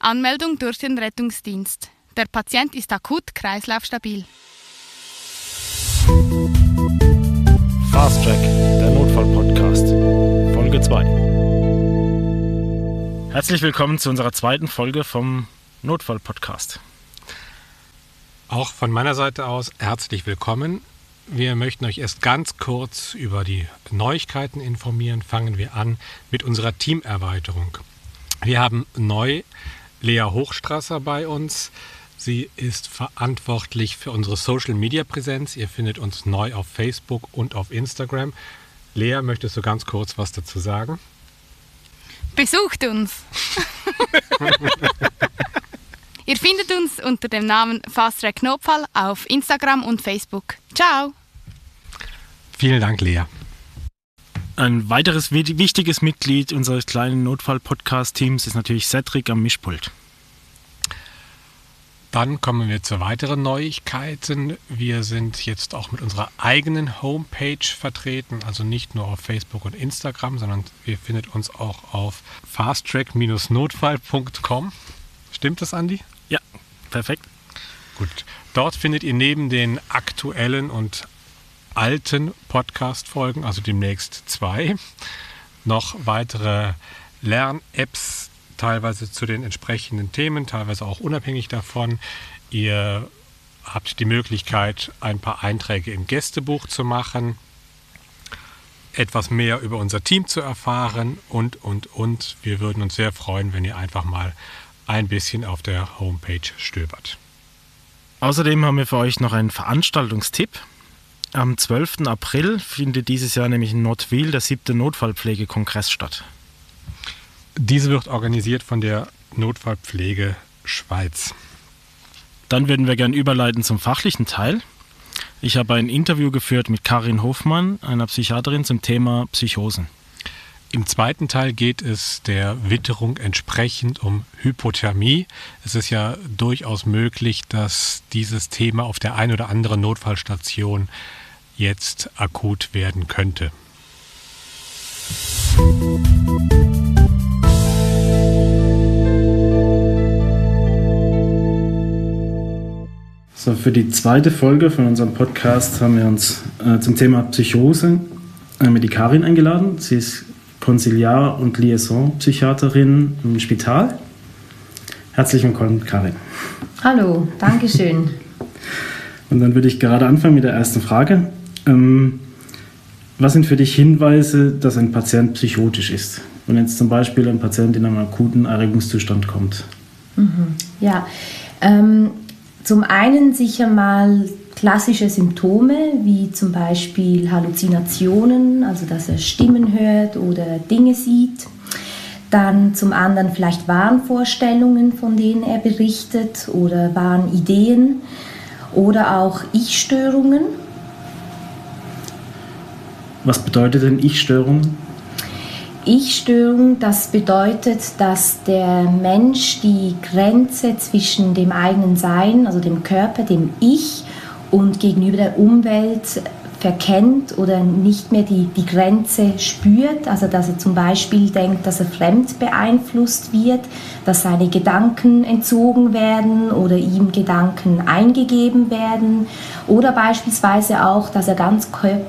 Anmeldung durch den Rettungsdienst. Der Patient ist akut kreislaufstabil. Fast Track, der Notfall-Podcast, Folge 2. Herzlich willkommen zu unserer zweiten Folge vom Notfall-Podcast. Auch von meiner Seite aus herzlich willkommen. Wir möchten euch erst ganz kurz über die Neuigkeiten informieren. Fangen wir an mit unserer Teamerweiterung. Wir haben neu Lea Hochstrasser bei uns. Sie ist verantwortlich für unsere Social Media Präsenz. Ihr findet uns neu auf Facebook und auf Instagram. Lea, möchtest du ganz kurz was dazu sagen? Besucht uns! Ihr findet uns unter dem Namen Fast Track Notfall auf Instagram und Facebook. Ciao! Vielen Dank, Lea. Ein weiteres wichtiges Mitglied unseres kleinen Notfall-Podcast-Teams ist natürlich Cedric am Mischpult. Dann kommen wir zu weiteren Neuigkeiten. Wir sind jetzt auch mit unserer eigenen Homepage vertreten, also nicht nur auf Facebook und Instagram, sondern ihr findet uns auch auf fasttrack-notfall.com. Stimmt das, Andi? Ja, perfekt. Gut. Dort findet ihr neben den aktuellen und alten Podcast-Folgen, also demnächst zwei, noch weitere Lern-Apps, teilweise zu den entsprechenden Themen, teilweise auch unabhängig davon. Ihr habt die Möglichkeit, ein paar Einträge im Gästebuch zu machen, etwas mehr über unser Team zu erfahren und, und, und. Wir würden uns sehr freuen, wenn ihr einfach mal ein bisschen auf der Homepage stöbert. Außerdem haben wir für euch noch einen Veranstaltungstipp. Am 12. April findet dieses Jahr nämlich in Nordwil der siebte Notfallpflegekongress statt. Diese wird organisiert von der Notfallpflege Schweiz. Dann würden wir gern überleiten zum fachlichen Teil. Ich habe ein Interview geführt mit Karin Hofmann, einer Psychiaterin zum Thema Psychosen. Im zweiten Teil geht es der Witterung entsprechend um Hypothermie. Es ist ja durchaus möglich, dass dieses Thema auf der einen oder anderen Notfallstation jetzt akut werden könnte. So, für die zweite Folge von unserem Podcast haben wir uns äh, zum Thema Psychose äh, mit die Karin eingeladen. Sie ist Konsiliar- und Liaison-Psychiaterin im Spital. Herzlich willkommen, Karin. Hallo, danke schön. und dann würde ich gerade anfangen mit der ersten Frage. Ähm, was sind für dich Hinweise, dass ein Patient psychotisch ist? Wenn jetzt zum Beispiel ein Patient in einem akuten Erregungszustand kommt. Mhm. Ja, ähm, zum einen sicher mal klassische Symptome wie zum Beispiel Halluzinationen, also dass er Stimmen hört oder Dinge sieht. Dann zum anderen vielleicht Wahnvorstellungen, von denen er berichtet oder Wahnideen oder auch Ich-Störungen. Was bedeutet denn Ich-Störungen? Ich-Störung, das bedeutet, dass der Mensch die Grenze zwischen dem eigenen Sein, also dem Körper, dem Ich und gegenüber der Umwelt verkennt oder nicht mehr die, die Grenze spürt, also dass er zum Beispiel denkt, dass er fremd beeinflusst wird, dass seine Gedanken entzogen werden oder ihm Gedanken eingegeben werden oder beispielsweise auch, dass er ganz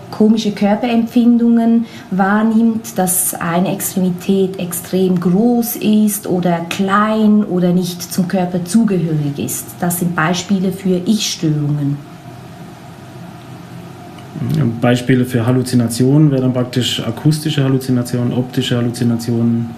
komische Körperempfindungen wahrnimmt, dass eine Extremität extrem groß ist oder klein oder nicht zum Körper zugehörig ist. Das sind Beispiele für Ich-Störungen. Beispiele für Halluzinationen wären dann praktisch akustische Halluzinationen, optische Halluzinationen.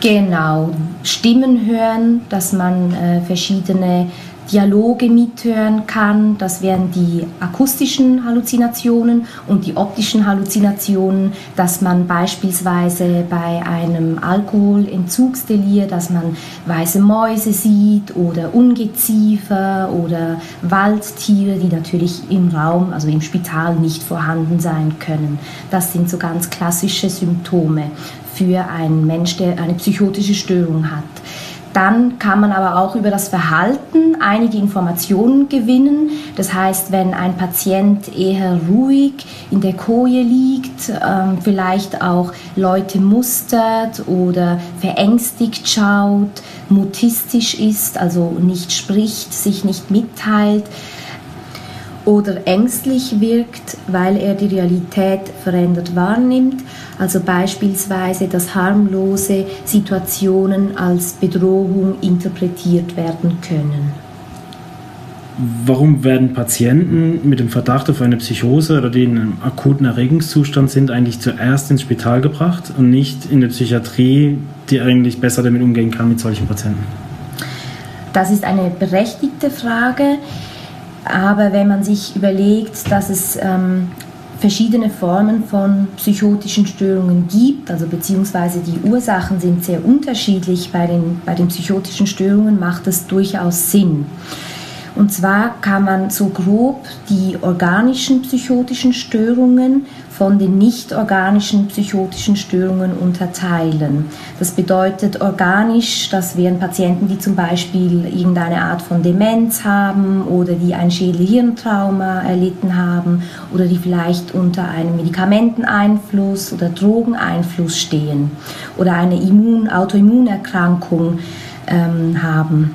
Genau, Stimmen hören, dass man äh, verschiedene Dialoge mithören kann. Das wären die akustischen Halluzinationen und die optischen Halluzinationen, dass man beispielsweise bei einem Alkoholentzugsdelir, dass man weiße Mäuse sieht oder Ungeziefer oder Waldtiere, die natürlich im Raum, also im Spital nicht vorhanden sein können. Das sind so ganz klassische Symptome für einen Mensch, der eine psychotische Störung hat. Dann kann man aber auch über das Verhalten einige Informationen gewinnen. Das heißt, wenn ein Patient eher ruhig in der Koje liegt, ähm, vielleicht auch Leute mustert oder verängstigt schaut, mutistisch ist, also nicht spricht, sich nicht mitteilt, oder ängstlich wirkt, weil er die Realität verändert wahrnimmt, also beispielsweise, dass harmlose Situationen als Bedrohung interpretiert werden können. Warum werden Patienten mit dem Verdacht auf eine Psychose oder die in einem akuten Erregungszustand sind, eigentlich zuerst ins Spital gebracht und nicht in der Psychiatrie, die eigentlich besser damit umgehen kann mit solchen Patienten? Das ist eine berechtigte Frage. Aber wenn man sich überlegt, dass es ähm, verschiedene Formen von psychotischen Störungen gibt, also beziehungsweise die Ursachen sind sehr unterschiedlich bei den, bei den psychotischen Störungen, macht es durchaus Sinn. Und zwar kann man so grob die organischen psychotischen Störungen von den nicht-organischen psychotischen Störungen unterteilen. Das bedeutet organisch, das wären Patienten, die zum Beispiel irgendeine Art von Demenz haben oder die ein Schädel-Hirntrauma erlitten haben oder die vielleicht unter einem Medikamenteneinfluss oder Drogeneinfluss stehen oder eine Immun Autoimmunerkrankung ähm, haben.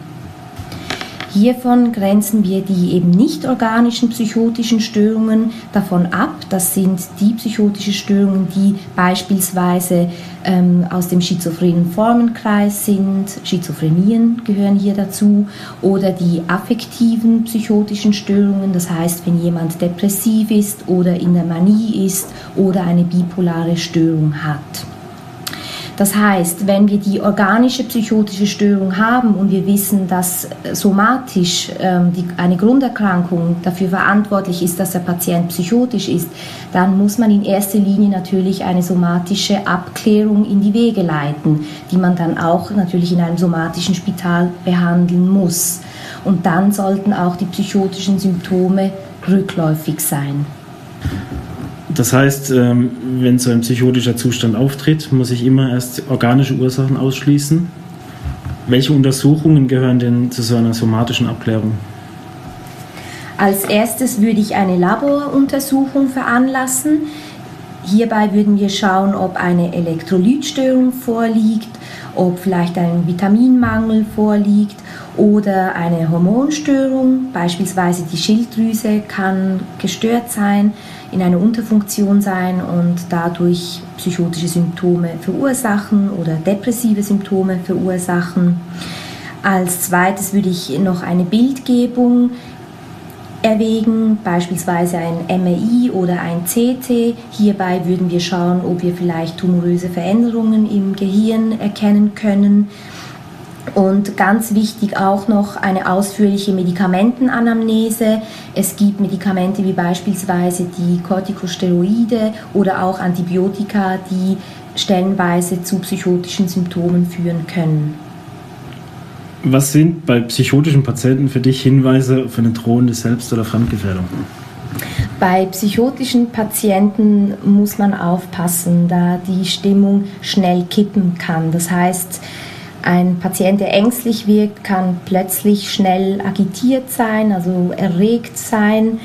Hiervon grenzen wir die eben nicht organischen psychotischen Störungen davon ab. Das sind die psychotischen Störungen, die beispielsweise ähm, aus dem schizophrenen Formenkreis sind. Schizophrenien gehören hier dazu. Oder die affektiven psychotischen Störungen, das heißt, wenn jemand depressiv ist oder in der Manie ist oder eine bipolare Störung hat. Das heißt, wenn wir die organische psychotische Störung haben und wir wissen, dass somatisch ähm, die, eine Grunderkrankung dafür verantwortlich ist, dass der Patient psychotisch ist, dann muss man in erster Linie natürlich eine somatische Abklärung in die Wege leiten, die man dann auch natürlich in einem somatischen Spital behandeln muss. Und dann sollten auch die psychotischen Symptome rückläufig sein. Das heißt, ähm, wenn so ein psychotischer Zustand auftritt, muss ich immer erst organische Ursachen ausschließen. Welche Untersuchungen gehören denn zu so einer somatischen Abklärung? Als erstes würde ich eine Laboruntersuchung veranlassen. Hierbei würden wir schauen, ob eine Elektrolytstörung vorliegt, ob vielleicht ein Vitaminmangel vorliegt oder eine Hormonstörung, beispielsweise die Schilddrüse kann gestört sein in einer Unterfunktion sein und dadurch psychotische Symptome verursachen oder depressive Symptome verursachen. Als zweites würde ich noch eine Bildgebung erwägen, beispielsweise ein MRI oder ein CT. Hierbei würden wir schauen, ob wir vielleicht tumoröse Veränderungen im Gehirn erkennen können. Und ganz wichtig auch noch eine ausführliche Medikamentenanamnese. Es gibt Medikamente wie beispielsweise die Corticosteroide oder auch Antibiotika, die stellenweise zu psychotischen Symptomen führen können. Was sind bei psychotischen Patienten für dich Hinweise auf eine drohende Selbst- oder Fremdgefährdung? Bei psychotischen Patienten muss man aufpassen, da die Stimmung schnell kippen kann. Das heißt, ein Patient, der ängstlich wirkt, kann plötzlich schnell agitiert sein, also erregt sein.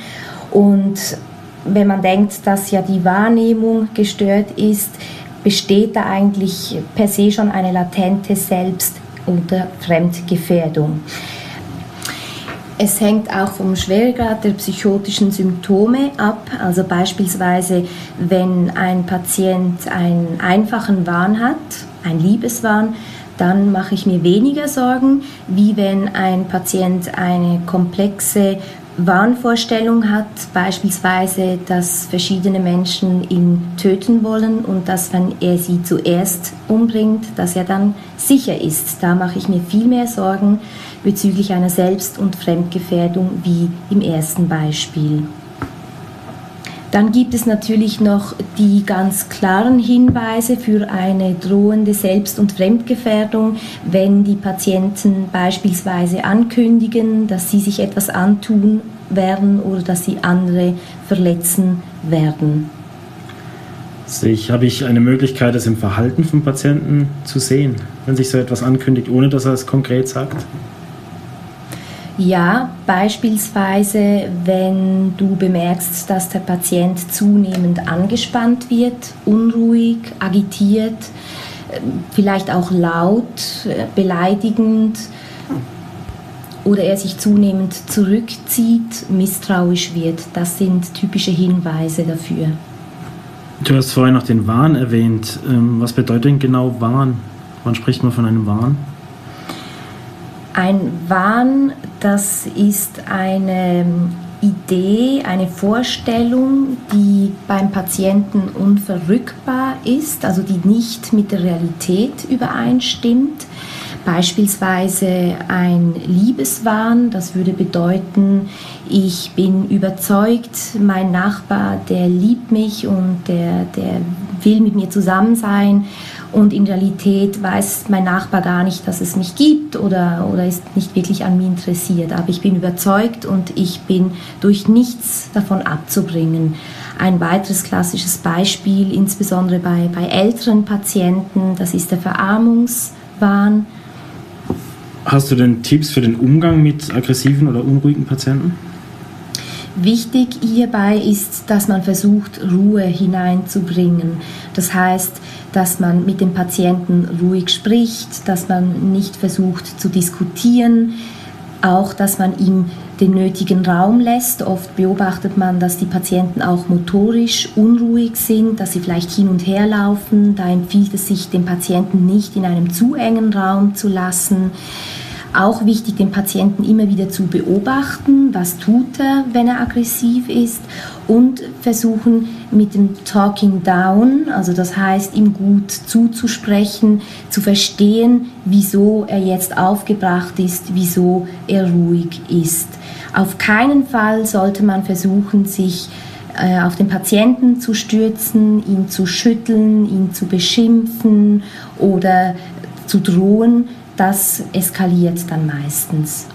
Und wenn man denkt, dass ja die Wahrnehmung gestört ist, besteht da eigentlich per se schon eine latente Selbst- oder Fremdgefährdung. Es hängt auch vom Schwergrad der psychotischen Symptome ab. Also beispielsweise, wenn ein Patient einen einfachen Wahn hat, ein Liebeswahn, dann mache ich mir weniger Sorgen, wie wenn ein Patient eine komplexe Wahnvorstellung hat, beispielsweise, dass verschiedene Menschen ihn töten wollen und dass, wenn er sie zuerst umbringt, dass er dann sicher ist. Da mache ich mir viel mehr Sorgen bezüglich einer Selbst- und Fremdgefährdung wie im ersten Beispiel. Dann gibt es natürlich noch die ganz klaren Hinweise für eine drohende Selbst- und Fremdgefährdung, wenn die Patienten beispielsweise ankündigen, dass sie sich etwas antun werden oder dass sie andere verletzen werden. sich, habe ich eine Möglichkeit, das im Verhalten vom Patienten zu sehen, wenn sich so etwas ankündigt, ohne dass er es konkret sagt? Ja, beispielsweise, wenn du bemerkst, dass der Patient zunehmend angespannt wird, unruhig, agitiert, vielleicht auch laut, beleidigend oder er sich zunehmend zurückzieht, misstrauisch wird. Das sind typische Hinweise dafür. Du hast vorhin noch den Wahn erwähnt. Ähm, was bedeutet denn genau Wahn? Wann spricht man von einem Wahn? Ein Wahn, das ist eine Idee, eine Vorstellung, die beim Patienten unverrückbar ist, also die nicht mit der Realität übereinstimmt. Beispielsweise ein Liebeswahn, das würde bedeuten, ich bin überzeugt, mein Nachbar, der liebt mich und der, der will mit mir zusammen sein und in Realität weiß mein Nachbar gar nicht, dass es mich gibt oder, oder ist nicht wirklich an mir interessiert. Aber ich bin überzeugt und ich bin durch nichts davon abzubringen. Ein weiteres klassisches Beispiel, insbesondere bei, bei älteren Patienten, das ist der Verarmungswahn. Hast du denn Tipps für den Umgang mit aggressiven oder unruhigen Patienten? Wichtig hierbei ist, dass man versucht, Ruhe hineinzubringen. Das heißt, dass man mit dem Patienten ruhig spricht, dass man nicht versucht zu diskutieren, auch dass man ihm den nötigen Raum lässt. Oft beobachtet man, dass die Patienten auch motorisch unruhig sind, dass sie vielleicht hin und her laufen. Da empfiehlt es sich, den Patienten nicht in einem zu engen Raum zu lassen. Auch wichtig, den Patienten immer wieder zu beobachten, was tut er, wenn er aggressiv ist und versuchen mit dem Talking Down, also das heißt ihm gut zuzusprechen, zu verstehen, wieso er jetzt aufgebracht ist, wieso er ruhig ist. Auf keinen Fall sollte man versuchen, sich äh, auf den Patienten zu stürzen, ihn zu schütteln, ihn zu beschimpfen oder zu drohen, das eskaliert dann meistens.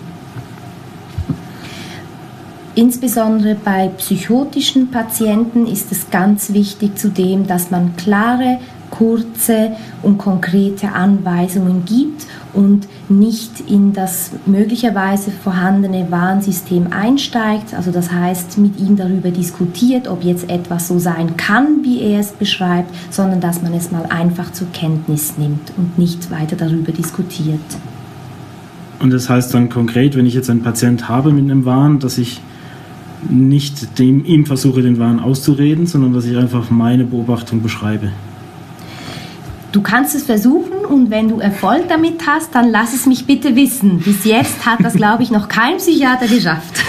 Insbesondere bei psychotischen Patienten ist es ganz wichtig zudem, dass man klare, kurze und konkrete Anweisungen gibt und nicht in das möglicherweise vorhandene Warnsystem einsteigt. Also das heißt, mit ihm darüber diskutiert, ob jetzt etwas so sein kann, wie er es beschreibt, sondern dass man es mal einfach zur Kenntnis nimmt und nicht weiter darüber diskutiert. Und das heißt dann konkret, wenn ich jetzt einen Patient habe mit einem Wahn, dass ich nicht dem, ihm versuche, den Wahn auszureden, sondern dass ich einfach meine Beobachtung beschreibe. Du kannst es versuchen und wenn du Erfolg damit hast, dann lass es mich bitte wissen. Bis jetzt hat das, glaube ich, noch kein Psychiater geschafft.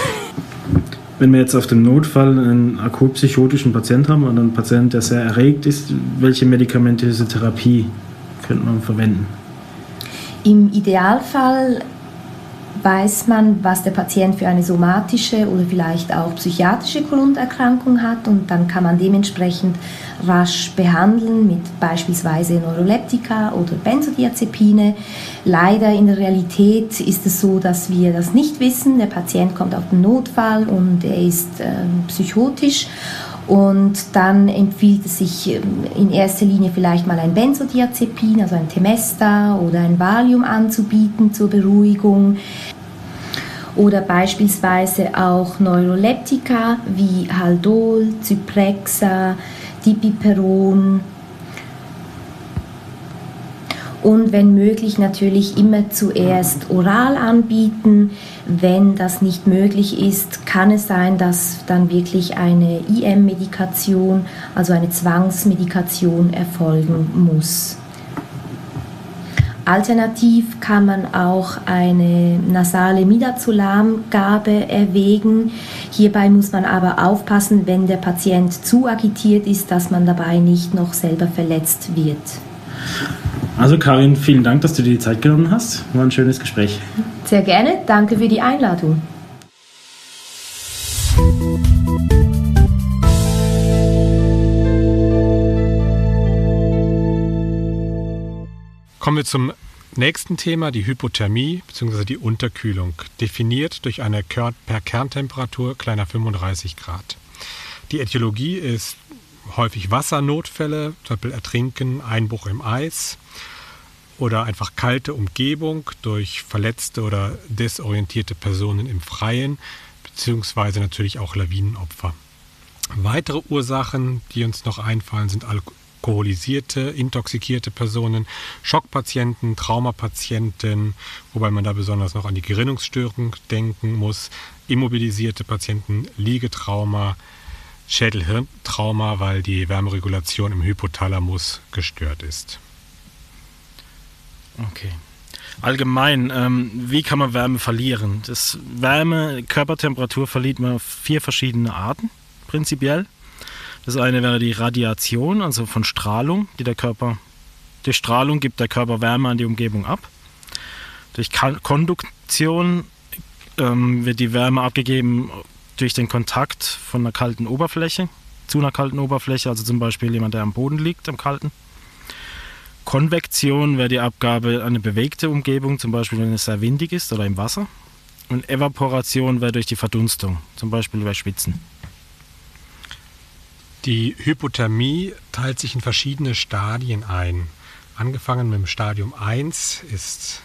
Wenn wir jetzt auf dem Notfall einen akut psychotischen Patient haben oder einen Patient, der sehr erregt ist, welche medikamentöse Therapie könnte man verwenden? Im Idealfall weiß man, was der Patient für eine somatische oder vielleicht auch psychiatrische Grunderkrankung hat und dann kann man dementsprechend rasch behandeln mit beispielsweise Neuroleptika oder Benzodiazepine. Leider in der Realität ist es so, dass wir das nicht wissen. Der Patient kommt auf den Notfall und er ist äh, psychotisch und dann empfiehlt es sich ähm, in erster Linie vielleicht mal ein Benzodiazepin, also ein Temesta oder ein Valium anzubieten zur Beruhigung. Oder beispielsweise auch Neuroleptika wie Haldol, Zyprexa, Dipiperon, und wenn möglich natürlich immer zuerst oral anbieten. Wenn das nicht möglich ist, kann es sein, dass dann wirklich eine IM-Medikation, also eine Zwangsmedikation erfolgen muss. Alternativ kann man auch eine nasale Midazolamgabe erwägen. Hierbei muss man aber aufpassen, wenn der Patient zu agitiert ist, dass man dabei nicht noch selber verletzt wird. Also Karin, vielen Dank, dass du dir die Zeit genommen hast. War ein schönes Gespräch. Sehr gerne. Danke für die Einladung. Kommen wir zum nächsten Thema, die Hypothermie bzw. die Unterkühlung, definiert durch eine per Kerntemperatur kleiner 35 Grad. Die Ätiologie ist häufig Wassernotfälle, zum Beispiel Ertrinken, Einbruch im Eis oder einfach kalte Umgebung durch verletzte oder desorientierte Personen im Freien, beziehungsweise natürlich auch Lawinenopfer. Weitere Ursachen, die uns noch einfallen, sind alkoholisierte, intoxikierte Personen, Schockpatienten, Traumapatienten, wobei man da besonders noch an die Gerinnungsstörung denken muss, immobilisierte Patienten, Liegetrauma, Schädelhirntrauma, weil die Wärmeregulation im Hypothalamus gestört ist. Okay. Allgemein, ähm, wie kann man Wärme verlieren? Das Wärme, Körpertemperatur verliert man auf vier verschiedene Arten, prinzipiell. Das eine wäre die Radiation, also von Strahlung, die der Körper, durch Strahlung gibt der Körper Wärme an die Umgebung ab. Durch Konduktion ähm, wird die Wärme abgegeben durch den Kontakt von einer kalten Oberfläche zu einer kalten Oberfläche, also zum Beispiel jemand, der am Boden liegt, am kalten. Konvektion wäre die Abgabe an eine bewegte Umgebung, zum Beispiel wenn es sehr windig ist oder im Wasser. Und Evaporation wäre durch die Verdunstung, zum Beispiel bei Schwitzen. Die Hypothermie teilt sich in verschiedene Stadien ein. Angefangen mit dem Stadium 1 ist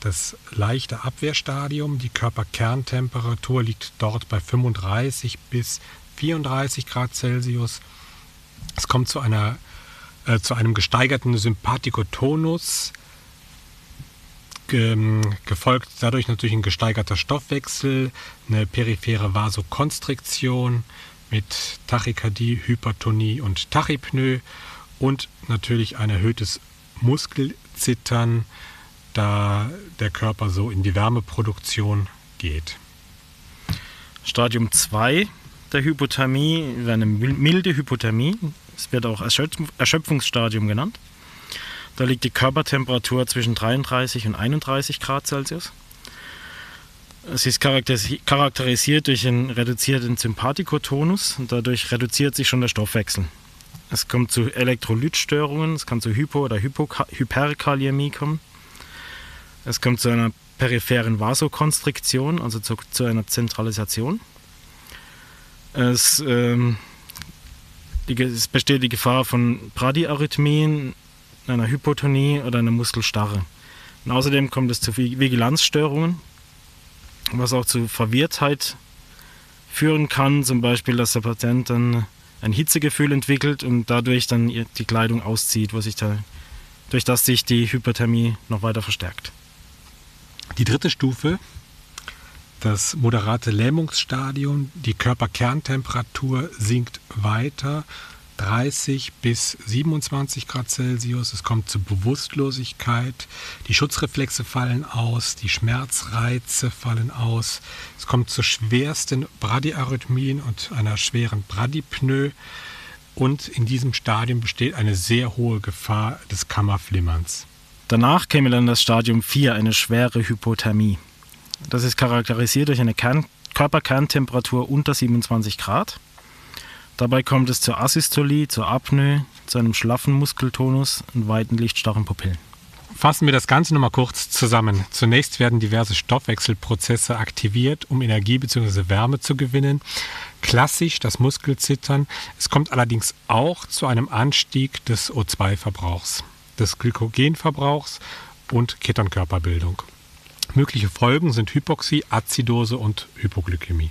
das leichte Abwehrstadium. Die Körperkerntemperatur liegt dort bei 35 bis 34 Grad Celsius. Es kommt zu einer äh, zu einem gesteigerten Sympathikotonus, ge gefolgt dadurch natürlich ein gesteigerter Stoffwechsel, eine periphere Vasokonstriktion mit Tachykardie, Hypertonie und Tachypnoe und natürlich ein erhöhtes Muskelzittern, da der Körper so in die Wärmeproduktion geht. Stadium 2 der Hypothermie wäre eine milde Hypothermie, es wird auch Erschöpfungsstadium genannt. Da liegt die Körpertemperatur zwischen 33 und 31 Grad Celsius. Es ist charakterisiert durch einen reduzierten Sympathikotonus und dadurch reduziert sich schon der Stoffwechsel. Es kommt zu Elektrolytstörungen, es kann zu Hypo- oder Hyperkaliämie kommen. Es kommt zu einer peripheren Vasokonstriktion, also zu, zu einer Zentralisation. Es ähm, es besteht die Gefahr von Bradyarrhythmien, einer Hypotonie oder einer Muskelstarre. Und außerdem kommt es zu Vigilanzstörungen, was auch zu Verwirrtheit führen kann, zum Beispiel, dass der Patient dann ein Hitzegefühl entwickelt und dadurch dann die Kleidung auszieht, wo sich da, durch das sich die Hypothermie noch weiter verstärkt. Die dritte Stufe das moderate Lähmungsstadium, die Körperkerntemperatur sinkt weiter 30 bis 27 Grad Celsius. Es kommt zu Bewusstlosigkeit, die Schutzreflexe fallen aus, die Schmerzreize fallen aus. Es kommt zu schwersten Bradyarrhythmien und einer schweren Bradypnoe. Und in diesem Stadium besteht eine sehr hohe Gefahr des Kammerflimmerns. Danach käme dann das Stadium 4, eine schwere Hypothermie. Das ist charakterisiert durch eine Kern Körperkerntemperatur unter 27 Grad. Dabei kommt es zur Asystolie, zur Apnoe, zu einem schlaffen Muskeltonus und weiten lichtstarren Pupillen. Fassen wir das Ganze nochmal kurz zusammen. Zunächst werden diverse Stoffwechselprozesse aktiviert, um Energie bzw. Wärme zu gewinnen. Klassisch das Muskelzittern. Es kommt allerdings auch zu einem Anstieg des O2-Verbrauchs, des Glykogenverbrauchs und Ketonkörperbildung. Mögliche Folgen sind Hypoxie, Azidose und Hypoglykämie.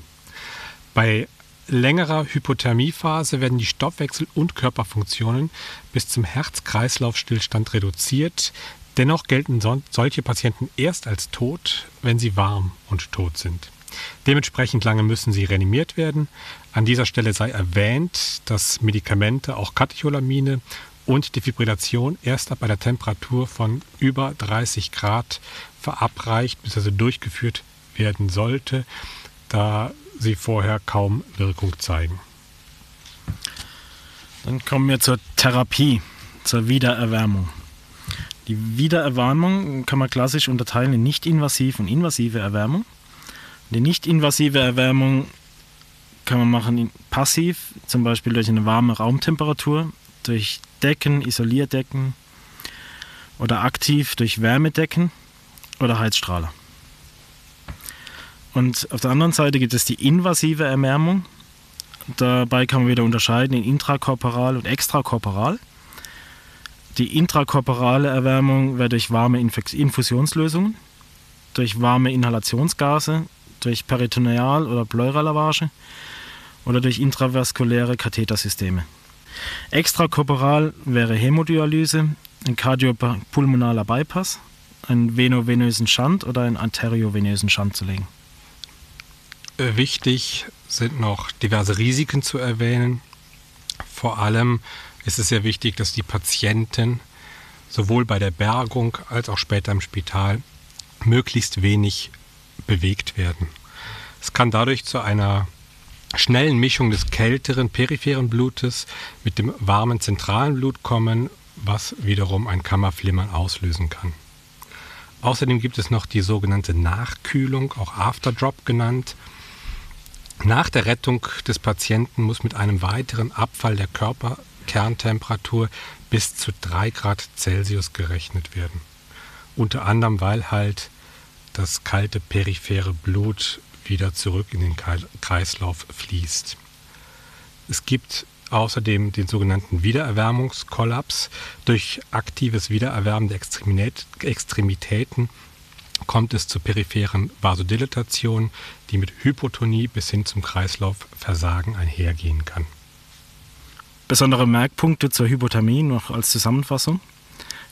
Bei längerer Hypothermiephase werden die Stoffwechsel- und Körperfunktionen bis zum Herz-Kreislauf-Stillstand reduziert. Dennoch gelten solche Patienten erst als tot, wenn sie warm und tot sind. Dementsprechend lange müssen sie reanimiert werden. An dieser Stelle sei erwähnt, dass Medikamente, auch Katecholamine und Defibrillation erst ab einer Temperatur von über 30 Grad verabreicht bzw. durchgeführt werden sollte, da sie vorher kaum Wirkung zeigen. Dann kommen wir zur Therapie, zur Wiedererwärmung. Die Wiedererwärmung kann man klassisch unterteilen in nicht-invasiv und invasive Erwärmung. Die nicht-invasive Erwärmung kann man machen passiv, zum Beispiel durch eine warme Raumtemperatur, durch Decken, Isolierdecken oder aktiv durch Wärmedecken oder Heizstrahler. Und auf der anderen Seite gibt es die invasive Erwärmung. Dabei kann man wieder unterscheiden in intrakorporal und extrakorporal. Die intrakorporale Erwärmung wird durch warme Infusionslösungen, durch warme Inhalationsgase, durch Peritoneal- oder Pleuralavage oder durch intravaskuläre Kathetersysteme. Extrakorporal wäre Hämodialyse, ein kardiopulmonaler Bypass, einen venovenösen Schand oder einen arteriovenösen Schand zu legen. Äh, wichtig sind noch diverse Risiken zu erwähnen. Vor allem ist es sehr wichtig, dass die Patienten sowohl bei der Bergung als auch später im Spital möglichst wenig bewegt werden. Es kann dadurch zu einer schnellen Mischung des kälteren peripheren Blutes mit dem warmen zentralen Blut kommen, was wiederum ein Kammerflimmern auslösen kann. Außerdem gibt es noch die sogenannte Nachkühlung, auch Afterdrop genannt. Nach der Rettung des Patienten muss mit einem weiteren Abfall der Körperkerntemperatur bis zu 3 Grad Celsius gerechnet werden. Unter anderem, weil halt das kalte periphere Blut wieder zurück in den Kreislauf fließt. Es gibt außerdem den sogenannten Wiedererwärmungskollaps. Durch aktives Wiedererwärmen der Extremitäten kommt es zur peripheren Vasodilatation, die mit Hypotonie bis hin zum Kreislaufversagen einhergehen kann. Besondere Merkpunkte zur Hypothermie noch als Zusammenfassung.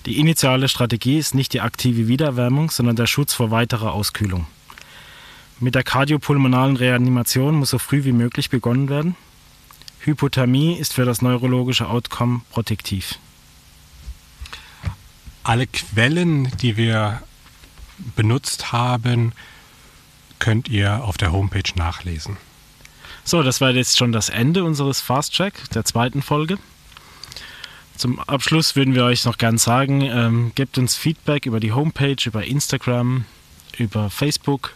Die initiale Strategie ist nicht die aktive Wiedererwärmung, sondern der Schutz vor weiterer Auskühlung. Mit der kardiopulmonalen Reanimation muss so früh wie möglich begonnen werden. Hypothermie ist für das neurologische Outcome protektiv. Alle Quellen, die wir benutzt haben, könnt ihr auf der Homepage nachlesen. So, das war jetzt schon das Ende unseres Fast Track, der zweiten Folge. Zum Abschluss würden wir euch noch gern sagen, ähm, gebt uns Feedback über die Homepage, über Instagram, über Facebook.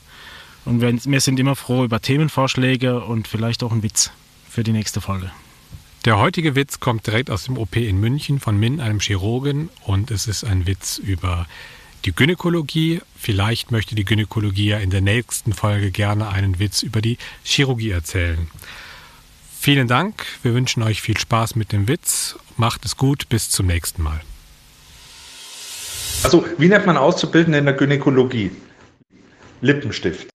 Und wir, wir sind immer froh über Themenvorschläge und vielleicht auch einen Witz für die nächste Folge. Der heutige Witz kommt direkt aus dem OP in München von Min, einem Chirurgen, und es ist ein Witz über die Gynäkologie. Vielleicht möchte die Gynäkologie ja in der nächsten Folge gerne einen Witz über die Chirurgie erzählen. Vielen Dank, wir wünschen euch viel Spaß mit dem Witz. Macht es gut, bis zum nächsten Mal. Also, wie nennt man Auszubildende in der Gynäkologie? Lippenstift.